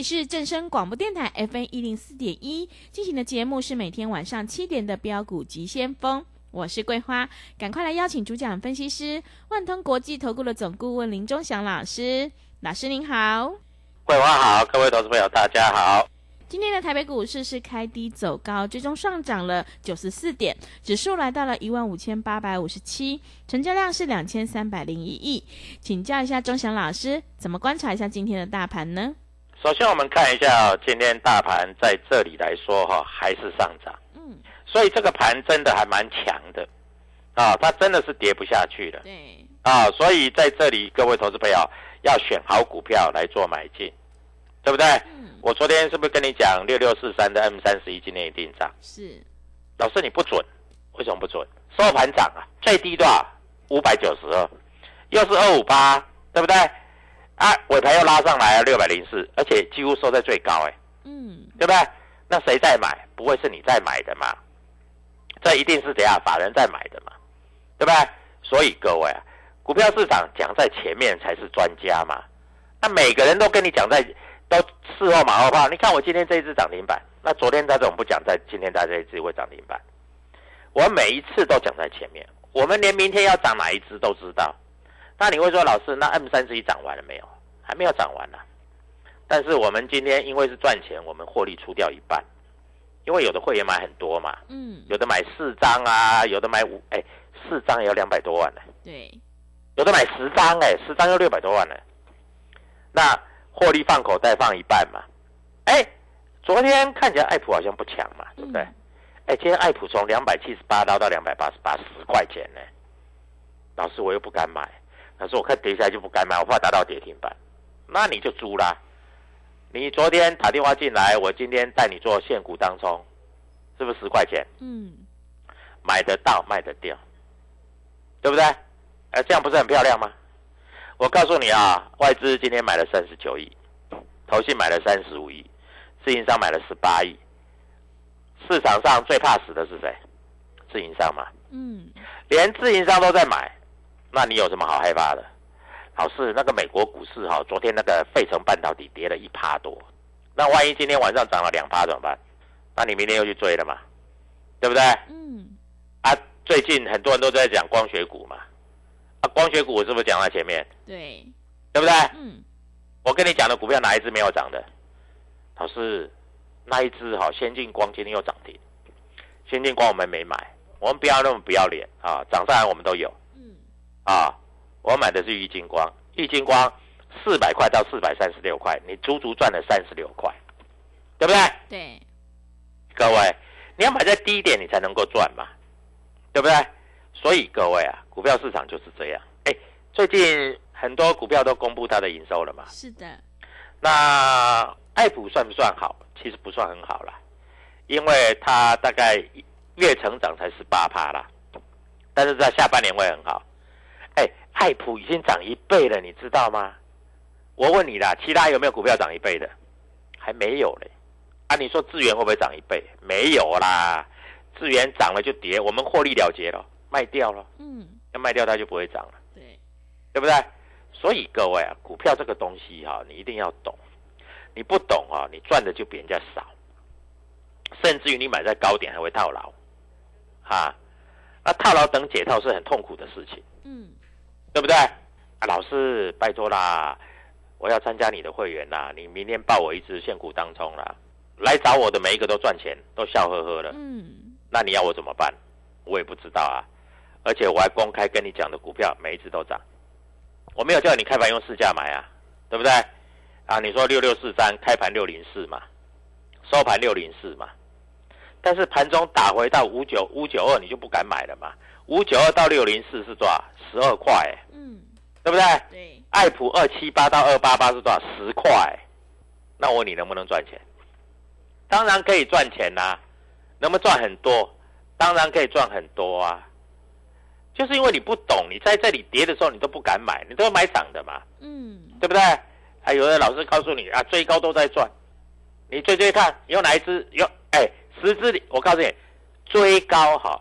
里是正声广播电台 FM 一零四点一进行的节目是每天晚上七点的标股急先锋，我是桂花，赶快来邀请主讲分析师万通国际投顾的总顾问林忠祥老师，老师您好。桂花好，各位投资朋友大家好。今天的台北股市是开低走高，最终上涨了九十四点，指数来到了一万五千八百五十七，成交量是两千三百零一亿。请教一下钟祥老师，怎么观察一下今天的大盘呢？首先，我们看一下今天大盘在这里来说哈，还是上涨，嗯，所以这个盘真的还蛮强的啊，它真的是跌不下去了对，啊，所以在这里各位投资朋友要选好股票来做买进，对不对？嗯，我昨天是不是跟你讲六六四三的 M 三十一今天一定涨？是，老师你不准，为什么不准？收盘涨啊，最低多少？五百九十二，又是二五八，对不对？啊，尾盘又拉上来了六百零四，而且几乎收在最高，哎，嗯，对不对？那谁在买？不会是你在买的嘛？这一定是怎样法人在买的嘛？对不对？所以各位啊，股票市场讲在前面才是专家嘛。那每个人都跟你讲在都事后马后炮。你看我今天这一只涨停板，那昨天他怎么不讲在今天他这一只会涨停板？我每一次都讲在前面，我们连明天要涨哪一只都知道。那你会说老师，那 M 三十一涨完了没有？还没有涨完呢、但是我们今天因为是赚钱，我们获利出掉一半，因为有的会员买很多嘛，嗯，有的买四张啊，有的买五，哎，四张也要两百多万呢，对，有的买十张，哎，十张要六百多万呢。那获利放口袋放一半嘛，哎，昨天看起来爱普好像不强嘛，对不对？嗯。哎，今天爱普从两百七十八捞到两百八十八，十块钱呢。老师我又不敢买，老师我看跌下来就不敢买，我怕达到跌停板，那你就租啦。你昨天打电话进来，我今天带你做现股当中，是不是十块钱？嗯，买得到卖得掉，对不对？哎，这样不是很漂亮吗？我告诉你啊，外资今天买了三十九亿，投信买了三十五亿，自营商买了十八亿。市场上最怕死的是谁？自营商嘛，嗯，连自营商都在买，那你有什么好害怕的？老师，那个美国股市哈、昨天那个费城半导体跌了一趴多，那万一今天晚上涨了两趴怎么办？那你明天又去追了嘛，对不对？嗯，啊，最近很多人都在讲光学股嘛，啊，光学股我是不是讲在前面，对，对不对？嗯，我跟你讲的股票哪一只没有涨的？老师，那一只哈、先进光今天又涨停，先进光我们没买，我们不要那么不要脸啊，涨上来我们都有嗯，啊，我买的是玉金光，玉金光四百块到四百三十六块，你足足赚了三十六块，对不对？对，各位，你要买在低点，你才能够赚嘛，对不对？所以各位啊，股票市场就是这样。哎，最近很多股票都公布它的营收了嘛。是的，那爱普算不算好？其实不算很好啦，因为它大概月成长才十八趴啦，但是在下半年会很好。哎，爱普已经涨一倍了，你知道吗？我问你啦，其他有没有股票涨一倍的？还没有嘞。啊，你说资源会不会涨一倍？没有啦，资源涨了就跌，我们获利了结了，卖掉了，嗯，要卖掉它就不会涨了，对，对不对？所以各位啊，股票这个东西哈、你一定要懂，你不懂啊，你赚的就比人家少，甚至于你买在高点还会套牢，哈、那套牢等解套是很痛苦的事情。嗯，对不对？啊，老师，拜托啦，我要参加你的会员啦，你明天报我一只现股当中啦，来找我的每一个都赚钱，都笑呵呵的，嗯，那你要我怎么办？我也不知道啊，而且我还公开跟你讲的股票每一只都涨，我没有叫你开盘用市价买啊，对不对？啊，你说六六四三开盘六零四嘛，收盘六零四嘛，但是盘中打回到五九五九二，你就不敢买了嘛？五九二到六零四是多少？十二块、欸，嗯，对不对？对，爱普二七八到二八八是多少？十块、那我问你能不能赚钱？当然可以赚钱啦、能不能赚很多？当然可以赚很多啊。就是因为你不懂，你在这里跌的时候你都不敢买，你都要买涨的嘛，嗯，对不对？啊，有的老师告诉你啊，追高都在赚，你追追看，有哪一只有？哎，十只里，我告诉你，追高哈，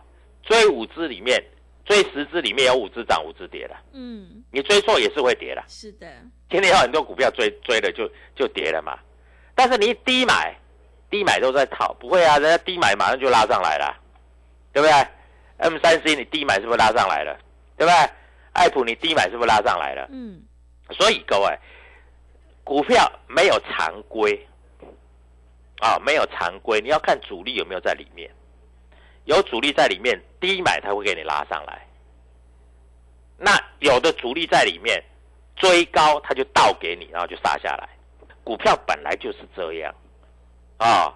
追五只里面，追十只里面有五只涨，五只跌的，嗯，你追错也是会跌的。是的，今天有很多股票追追了就就跌了嘛，但是你低买，低买都在套，不会啊，人家低买马上就拉上来了，对不对？M 三 C 你低买是不是拉上来了？对不对？爱普你低买是不是拉上来了？嗯，所以各位，股票没有常规啊，没有常规，你要看主力有没有在里面，有主力在里面，低买它会给你拉上来。那有的主力在里面追高，它就倒给你，然后就杀下来。股票本来就是这样啊，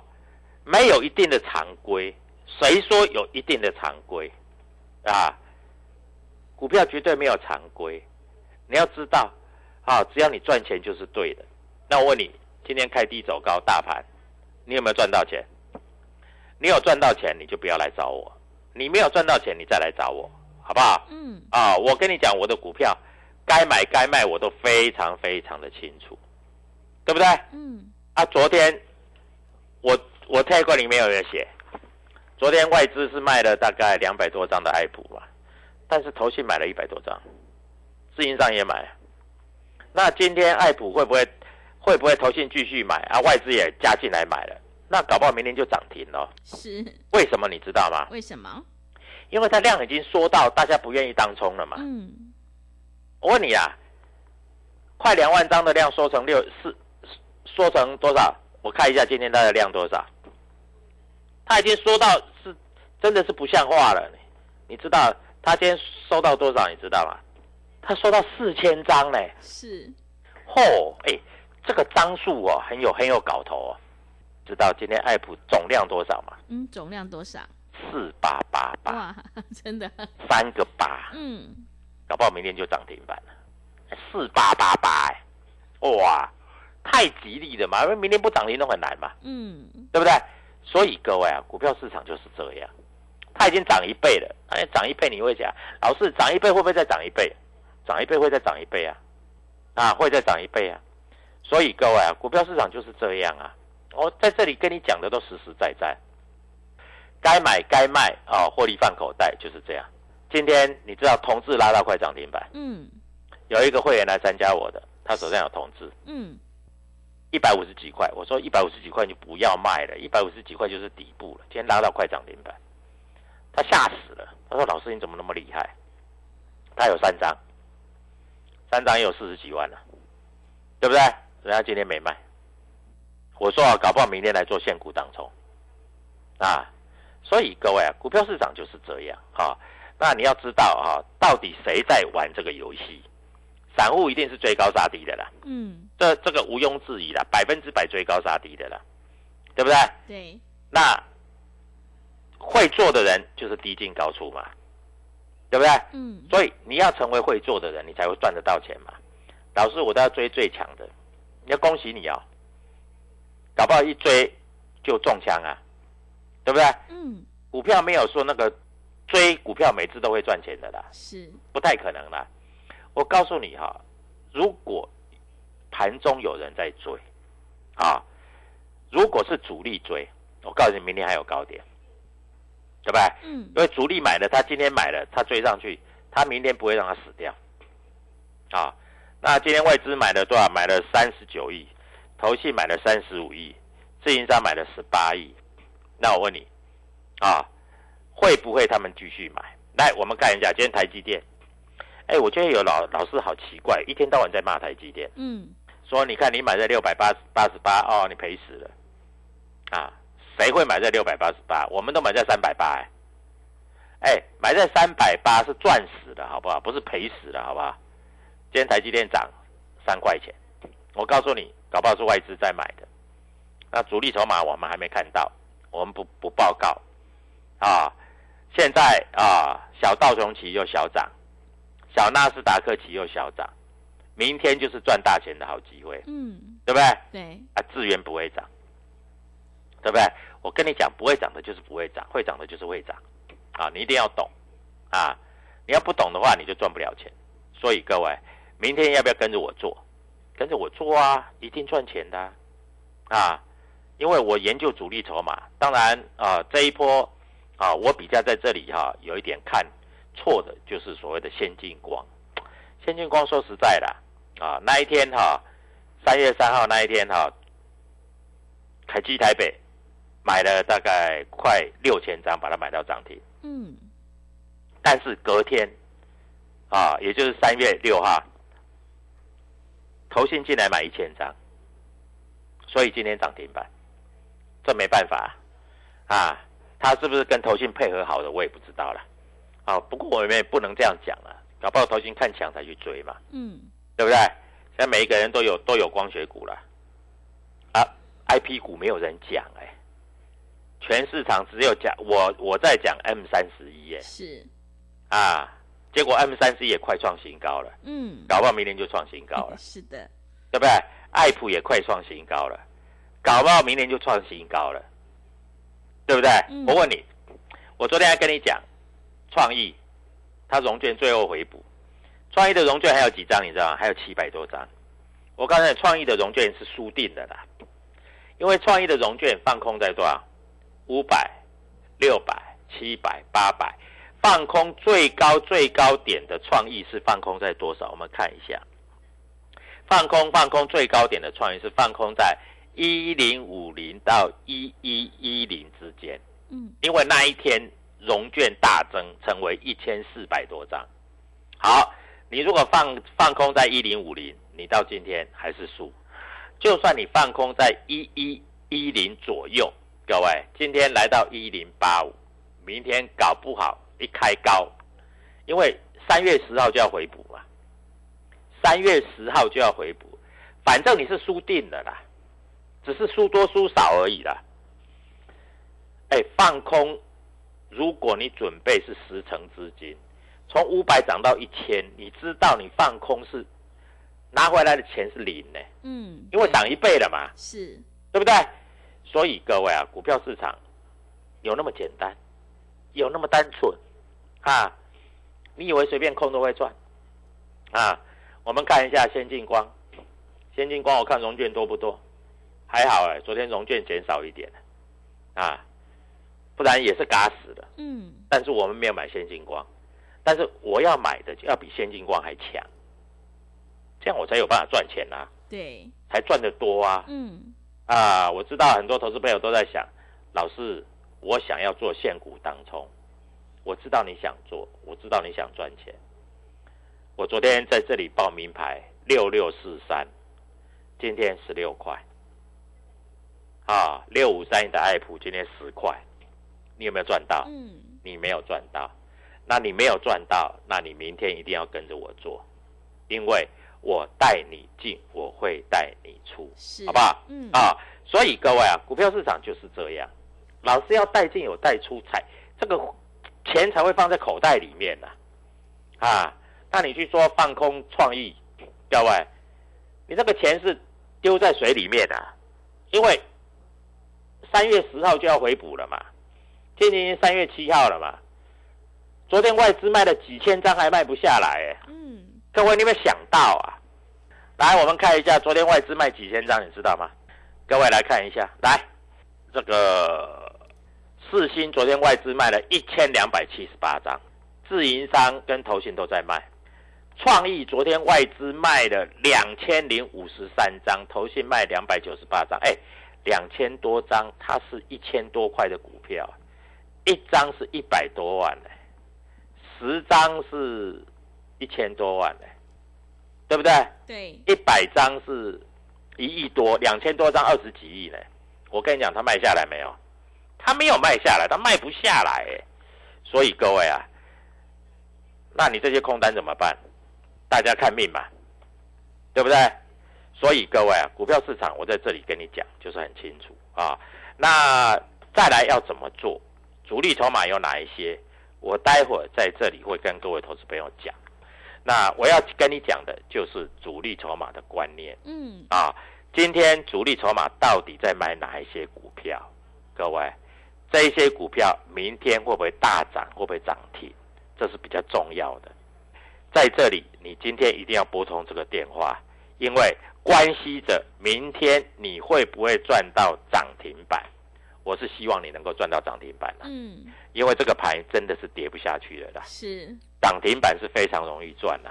没有一定的常规。谁说有一定的常规啊？股票绝对没有常规。你要知道，啊，只要你赚钱就是对的。那我问你，今天开低走高，大盘，你有没有赚到钱？你有赚到钱，你就不要来找我；你没有赚到钱，你再来找我，好不好？嗯，啊，我跟你讲，我的股票该买该卖，我都非常非常的清楚，对不对？嗯，啊，昨天我我泰国里面有人写，昨天外资是卖了大概两百多张的爱普嘛，但是投信买了一百多张，自营商也买。那今天爱普会不会会不会投信继续买啊？外资也加进来买了，那搞不好明天就涨停了。是，为什么你知道吗？为什么？因为它量已经缩到大家不愿意当冲了嘛。嗯，我问你啊，快两万张的量缩成六四，缩成多少？我看一下今天它的量多少？它已经缩到是真的是不像话了。你知道它今天收到多少？你知道吗？它收到四千张呢。是，嚯、哎，这个张数哦，很有很有搞头哦。知道今天爱普总量多少吗？嗯，总量多少？四八八八，哇，真的，三个八，嗯，搞不好明天就涨停板了。四八八八，哎，哇，太吉利了嘛！因为明天不涨停都很难嘛，嗯，对不对？所以各位啊，股票市场就是这样，它已经涨一倍了。哎，涨一倍你会讲，老师涨一倍会不会再涨一倍？涨一倍会再涨一倍啊，啊，会再涨一倍啊。所以各位啊，股票市场就是这样啊。我在这里跟你讲的都实实在在，该买该卖啊，获利放口袋就是这样。今天你知道同志拉到快涨停板，嗯，有一个会员来参加我的，他手上有同志，嗯，一百五十几块，我说一百五十几块就不要卖了，一百五十几块就是底部了。今天拉到快涨停板，他吓死了。他说：“老师你怎么那么厉害？”他有三张，三张也有四十几万了，对不对？人家今天没卖。我说啊，搞不好明天来做现股当冲啊。所以各位啊，股票市场就是这样啊。那你要知道啊，到底谁在玩这个游戏？散户一定是追高杀低的啦。嗯，这这个毋庸置疑的，百分之百追高杀低的啦，对不对？对，那会做的人就是低进高出嘛，对不对？嗯，所以你要成为会做的人，你才会赚得到钱嘛。老师，我都要追最强的，你要恭喜你哦，搞不好一追就中枪啊，对不对？嗯，股票没有说那个追股票每次都会赚钱的啦，是，不太可能啦。我告诉你哈，如果盘中有人在追，啊，如果是主力追，我告诉你，明天还有高点，对不对？嗯因为主力买了，他今天买了，他追上去，他明天不会让他死掉。啊，那今天外资买了多少？买了三十九亿，投信买了三十五亿，自营商买了十八亿。那我问你，啊，会不会他们继续买？来，我们看一下今天台积电。哎，我觉得有老老师好奇怪，一天到晚在骂台积电，嗯说你看你买在六百八八十八哦，你赔死了。啊，谁会买在六百八十八？我们都买在三百八，哎，哎，买在三百八是赚死了，好不好？不是赔死了，好不好？今天台积电涨三块钱，我告诉你，搞不好是外资在买的。那主力筹码我们还没看到，我们不不报告啊。现在啊，小道琼期又小涨，小纳斯达克期又小涨，明天就是赚大钱的好机会，嗯，对不对？对，啊，资源不会涨，对不对？我跟你讲，不会涨的就是不会涨，会涨的就是会涨，啊，你一定要懂，啊，你要不懂的话，你就赚不了钱。所以各位，明天要不要跟着我做？跟着我做啊，一定赚钱的啊，啊因为我研究主力筹码。当然啊，这一波啊，我比较在这里哈、有一点看错的，就是所谓的先进光。先进光说实在的啊，那一天哈、三月三号那一天哈、凯基台北买了大概快六千张，把它买到涨停。嗯但是隔天啊，也就是三月六号，投信进来买一千张，所以今天涨停板，这没办法啊。他是不是跟投信配合好的，我也不知道了。啊，不过我们也不能这样讲啊，搞不好投信看强才去追嘛，嗯对不对？现在每一个人都有都有光学股了，啊，IP 股没有人讲哎、全市场只有讲我我在讲 M 三十一耶。是，啊，结果 M 三 C 也快创新高了，嗯，搞不好明年就创新高了，是的，对不对？爱普也快创新高了，搞不好明年就创新高了，对不对？嗯我问你，我昨天还跟你讲，创意它融券最后回补，创意的融券还有几张，你知道吗？还有七百多张。我告诉你，创意的融券是输定的啦，因为创意的融券放空在多少？五百、六百、七百、八百，放空最高最高点的创意是放空在多少？我们看一下，放空放空最高点的创意是放空在一零五零到一一一零之间，嗯因为那一天融券大增，成为一千四百多张。好，你如果放放空在一零五零，你到今天还是输。就算你放空在一一一零左右，各位，今天来到一零八五，明天搞不好一开高，因为三月十号就要回补嘛，三月十号就要回补，反正你是输定了啦，只是输多输少而已啦。哎，放空，如果你准备是十成资金，从五百涨到一千，你知道你放空是拿回来的钱是零呢、嗯，因为涨一倍了嘛，是，对不对？所以各位啊，股票市场有那么简单，有那么单纯啊？你以为随便空都会赚啊？我们看一下先进光，先进光我看融券多不多？还好哎、昨天融券减少一点啊，不然也是嘎死的。嗯但是我们没有买先进光，但是我要买的就要比先进光还强，这样我才有办法赚钱啊，对，才赚得多啊。嗯啊，我知道很多投资朋友都在想，老师，我想要做现股当冲，我知道你想做，我知道你想赚钱。我昨天在这里报名牌六六四三，今天十六块，啊，六五三一的爱普今天十块，你有没有赚到？嗯。你没有赚到，那你没有赚到，那你明天一定要跟着我做，因为我带你进，我会带你出，是，好不好？嗯。啊，所以各位啊，股票市场就是这样，老师要带进有带出才，这个钱才会放在口袋里面呢、啊。那你去说放空创意，各位，你这个钱是丢在水里面的、啊，因为三月十号就要回补了嘛，今年三月七号了嘛，昨天外资卖了几千张还卖不下来，哎，嗯各位，你有没有想到啊？来，我们看一下昨天外资卖几千张，你知道吗？各位来看一下，来这个四星昨天外资卖了一千两百七十八张，自营商跟投信都在卖。创意昨天外资卖了两千零五十三张，投信卖两百九十八张，哎，两千多张，它是一千多块的股票，一张是一百多万呢，十张是一千多万呢，对不对？对，一百张是一亿多，两千多张二十几亿呢。我跟你讲，它卖下来没有？它没有卖下来，它卖不下来，哎，所以各位啊，那你这些空单怎么办？大家看命嘛，对不对？所以各位啊，股票市场我在这里跟你讲，就是很清楚啊。那再来要怎么做？主力筹码有哪一些？我待会儿在这里会跟各位投资朋友讲。那我要跟你讲的就是主力筹码的观念。嗯，啊，今天主力筹码到底在买哪一些股票？各位，这一些股票明天会不会大涨？会不会涨停？这是比较重要的。在这里，你今天一定要拨通这个电话，因为关系着明天你会不会赚到涨停板。我是希望你能够赚到涨停板的，嗯，因为这个盘真的是跌不下去了啦。是，涨停板是非常容易赚的，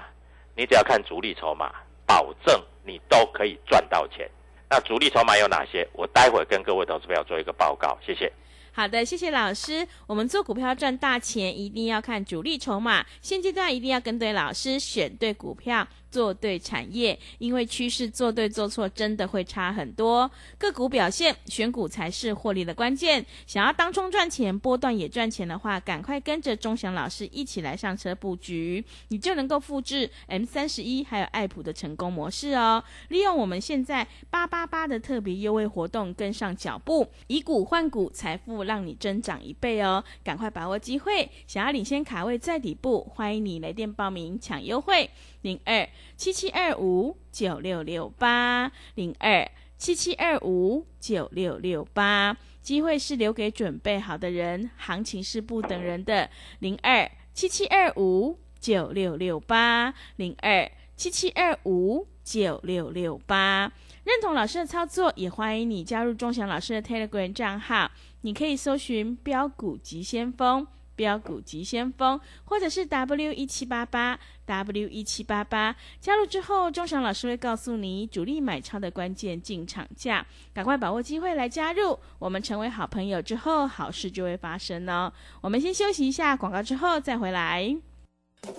你只要看主力筹码，保证你都可以赚到钱。那主力筹码有哪些？我待会跟各位投资朋友做一个报告，谢谢。好的，谢谢老师。我们做股票赚大钱，一定要看主力筹码。现阶段一定要跟对老师，选对股票。做对产业，因为趋势做对做错真的会差很多。个股表现，选股才是获利的关键。想要当冲赚钱，波段也赚钱的话，赶快跟着钟祥老师一起来上车布局，你就能够复制 M 三十一还有爱普的成功模式哦。利用我们现在八八八的特别优惠活动，跟上脚步，以股换股，财富让你增长一倍哦！赶快把握机会，想要领先卡位在底部，欢迎你来电报名抢优惠。零二七七二五九六六八，零二七七二五九六六八，机会是留给准备好的人，行情是不等人的。零二七七二五九六六八，零二七七二五九六六八，认同老师的操作，也欢迎你加入钟祥老师的 Telegram 账号，你可以搜寻标股急先锋。标股急先锋，或者是 W 一七八八 W 一七八八，加入之后，钟祥老师会告诉你主力买超的关键进场价，赶快把握机会来加入。我们成为好朋友之后，好事就会发生哦。我们先休息一下广告，之后再回来。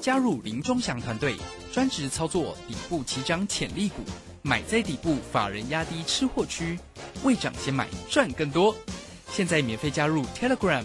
加入林钟祥团队，专职操作底部起涨潜力股，买在底部，法人压低吃货区，未涨先买赚更多。现在免费加入 Telegram。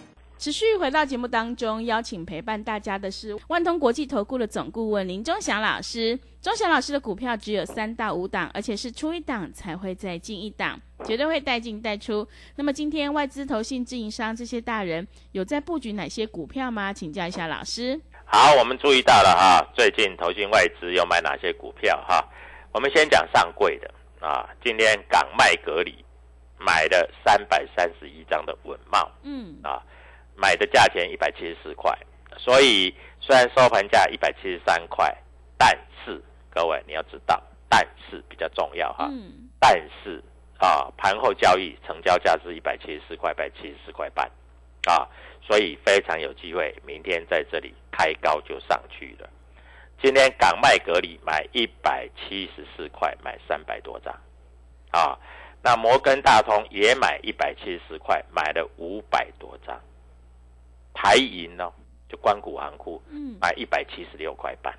持续回到节目当中，邀请陪伴大家的是万通国际投顾的总顾问林忠祥老师。忠祥老师的股票只有三到五档，而且是出一档才会再进一档，绝对会带进带出。那么今天外资、投信、自营商这些大人有在布局哪些股票吗？请教一下老师。好，我们注意到了哈，最近投信外资有买哪些股票哈？我们先讲上柜的啊，今天港麦格里买了三百三十一张的稳茂，嗯啊。买的价钱一百七十四块，所以虽然收盘价一百七十三块，但是各位你要知道，但是比较重要哈，但是啊盘后交易成交价是一百七十四块，一百七十四块半啊，所以非常有机会明天在这里开高就上去了。今天港麦格里买一百七十四块，买三百多张啊，那摩根大通也买一百七十四块，买了五百多张。台银呢，就关谷行库，买一百七十六块半，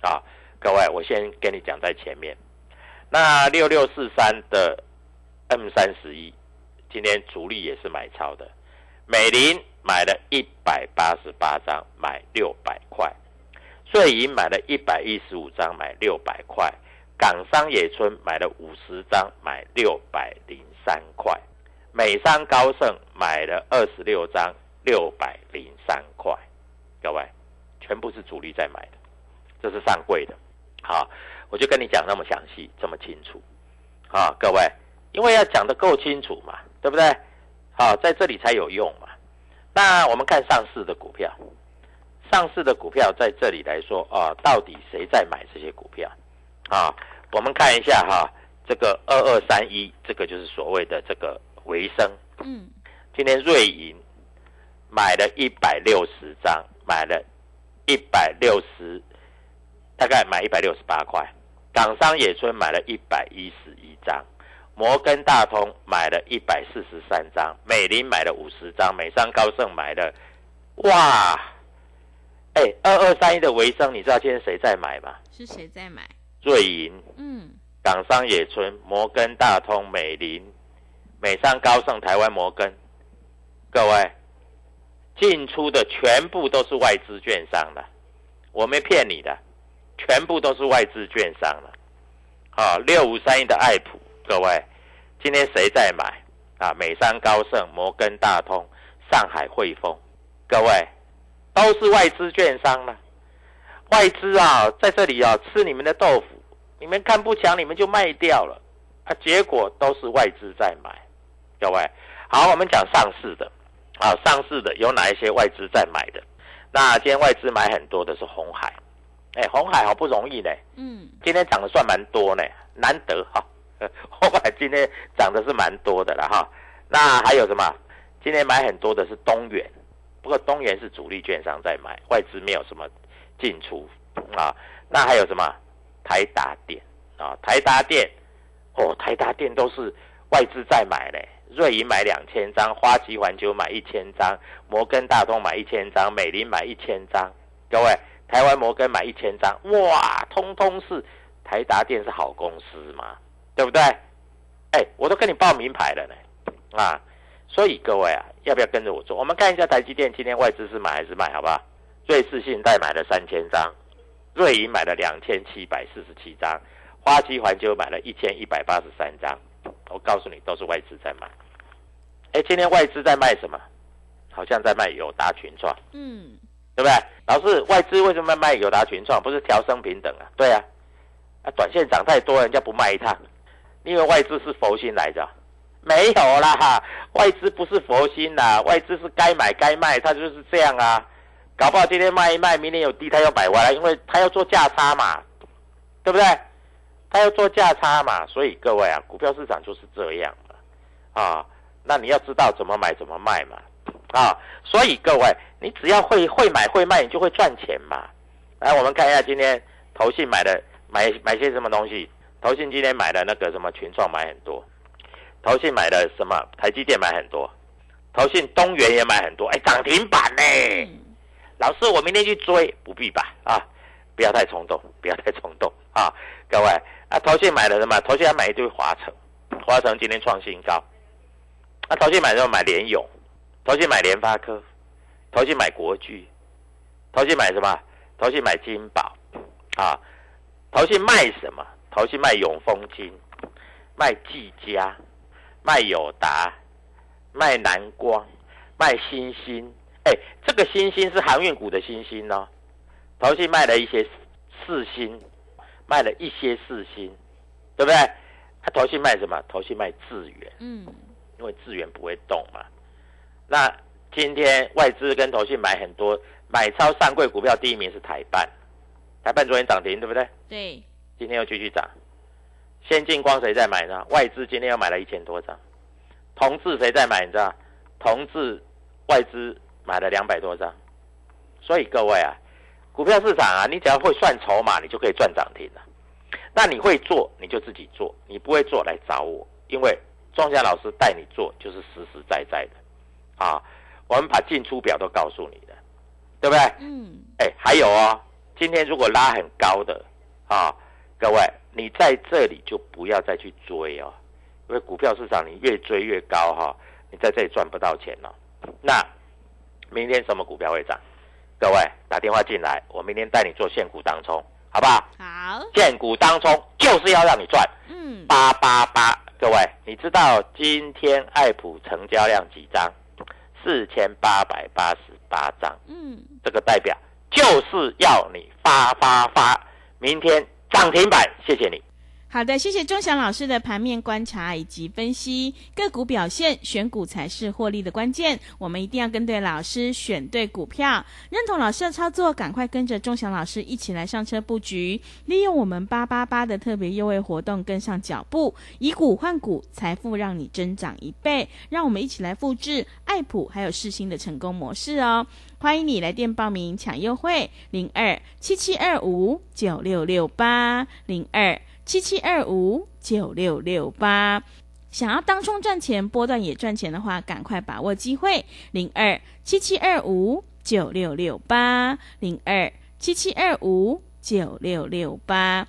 啊，各位，我先跟你讲在前面。那六六四三的 M 三十一，今天主力也是买超的，美林买了一百八十八张，买六百块；瑞银买了一百一十五张，买六百块；港商野村买了五十张，买六百零三块；美商高盛买了二十六张。六百零三块，各位，全部是主力在买的，这是上柜的，好，我就跟你讲那么详细，这么清楚，啊，各位，因为要讲的够清楚嘛，对不对？好，在这里才有用嘛。那我们看上市的股票，上市的股票在这里来说啊，到底谁在买这些股票？啊，我们看一下哈，这个二二三一，这个就是所谓的这个维生，嗯，今天瑞银买了一百六十张，买了一百六十，大概买一百六十八块。港商野村买了一百一十一张，摩根大通买了一百四十三张，美林买了五十张，美商高盛买了，哇，哎，二二三一的维生，你知道今天谁在买吗？是谁在买？瑞银、嗯，港商野村、摩根大通、美林、美商高盛、台湾摩根，各位进出的全部都是外资券商的，我没骗你的，全部都是外资券商了。啊，六五三一的爱普，各位今天谁在买啊？美商高盛、摩根大通、上海汇丰，各位都是外资券商了。外资啊，在这里啊吃你们的豆腐，你们看不强，你们就卖掉了啊，结果都是外资在买，各位。好，我们讲上市的啊，上市的有哪一些外资在买的？那今天外资买很多的是红海，哎，红海好不容易呢，嗯，今天涨得算蛮多呢，难得哈。红海今天涨的是蛮多的了哈。那还有什么？今天买很多的是东元，不过东元是主力券商在买，外资没有什么进出啊。那还有什么？台达电啊，台达电哦，台达电都是外资在买嘞。瑞银买两千张，花旗环球买一千张，摩根大通买一千张，美林买一千张，各位，台湾摩根买一千张，哇，通通是台达电是好公司嘛，对不对？哎，我都跟你报名牌了呢，啊，所以各位啊，要不要跟着我做？我们看一下台积电今天外资是买还是卖，好不好？瑞士信贷买了三千张，瑞银买了两千七百四十七张，花旗环球买了一千一百八十三张。我告诉你，都是外资在买。哎，今天外资在卖什么？好像在卖友达群创，嗯，对不对？老师，外资为什么要卖友达群创？不是调升平等啊？对啊，啊，短线涨太多，人家不卖一趟。你以为外资是佛心来着？没有啦，外资不是佛心啦，外资是该买该卖，它就是这样啊。搞不好今天卖一卖，明天有低，他要买回来，因为他要做价差嘛，对不对？他要做价差嘛，所以各位啊，股票市场就是这样嘛，啊，那你要知道怎么买怎么卖嘛，啊，所以各位，你只要会会买会卖，你就会赚钱嘛。来，我们看一下今天投信买的买买些什么东西。投信今天买的那个什么群创买很多，投信买的什么台积电买很多，投信东元也买很多，哎，涨停板呢。老师，我明天去追，不必吧？啊，不要太冲动，不要太冲动啊，各位啊，投信买了什么？投信还买一堆华城，华城今天创新高。那投信买什么？买联勇，投信买联发科，投信买国巨，投信买什么？投信买金宝，啊，投信卖什么？投信卖永丰金，卖技嘉，卖友达，卖南光，卖新兴。哎，这个星星是航运股的星星哦。投信卖了一些四星，卖了一些四星，对不对？他投信卖什么？投信卖智源，嗯，因为智源不会动嘛。那今天外资跟投信买很多，买超上柜股票第一名是台办，台办昨天涨停，对不对？对，今天又继续涨。先进光谁在买呢？外资今天又买了一千多张。同志谁在买？你知道？同志外资买了两百多张。所以各位啊，股票市场啊，你只要会算筹码，你就可以赚涨停了。那你会做，你就自己做；你不会做，来找我，因为庄家老师带你做就是实实在在的。啊，我们把进出表都告诉你的，对不对？嗯，哎，还有哦，今天如果拉很高的啊，各位，你在这里就不要再去追哦，因为股票市场你越追越高哈、你在这里赚不到钱哦。那明天什么股票会涨？各位打电话进来，我明天带你做现股当冲，好不好？好，现股当冲就是要让你赚嗯，八八八。各位，你知道今天爱普成交量几张？四千八百八十八张。嗯，这个代表就是要你发发发，明天涨停板，谢谢你。好的，谢谢钟祥老师的盘面观察以及分析个股表现，选股才是获利的关键。我们一定要跟对老师，选对股票，认同老师的操作，赶快跟着钟祥老师一起来上车布局，利用我们八八八的特别优惠活动跟上脚步，以股换股，财富让你增长一倍。让我们一起来复制爱普还有世新的成功模式哦！欢迎你来电报名抢优惠，零二七七二五九六六八零二。七七二五九六六八，想要当冲赚钱，波段也赚钱的话，赶快把握机会。零二七七二五九六六八，零二七七二五九六六八。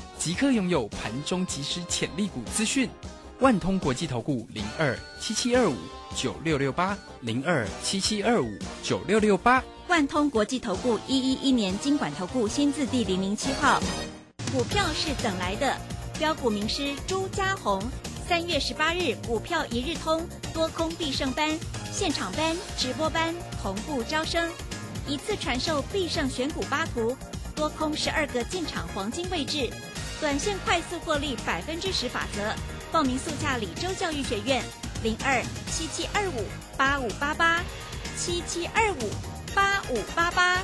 即刻拥有盘中即时潜力股资讯，万通国际投顾零二七七二五九六六八零二七七二五九六六八，万通国际投顾一一一年经管投顾新字第零零七号，股票是等来的，标股名师朱家红，三月十八日股票一日通多空必胜班，现场班直播班同步招生，一次传授必胜选股八股，多空十二个进场黄金位置。短线快速获利百分之十法则，报名速洽李州教育学院，零二七七二五八五八八，七七二五八五八八。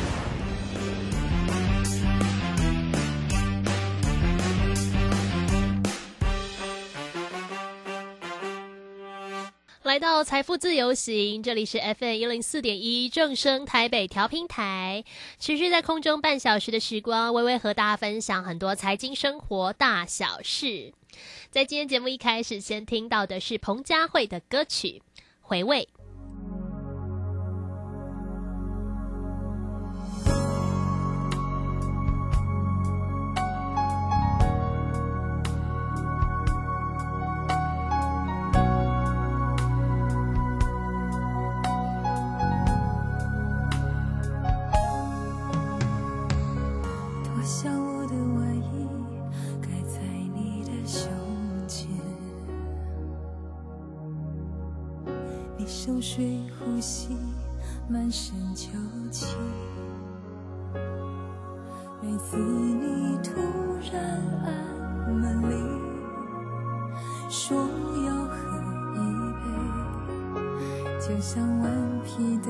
来到财富自由行，这里是 FM 一零四点一正声台北调频台，持续在空中半小时的时光，微微和大家分享很多财经生活大小事。在今天节目一开始，先听到的是彭佳慧的歌曲《回味》。就像顽皮的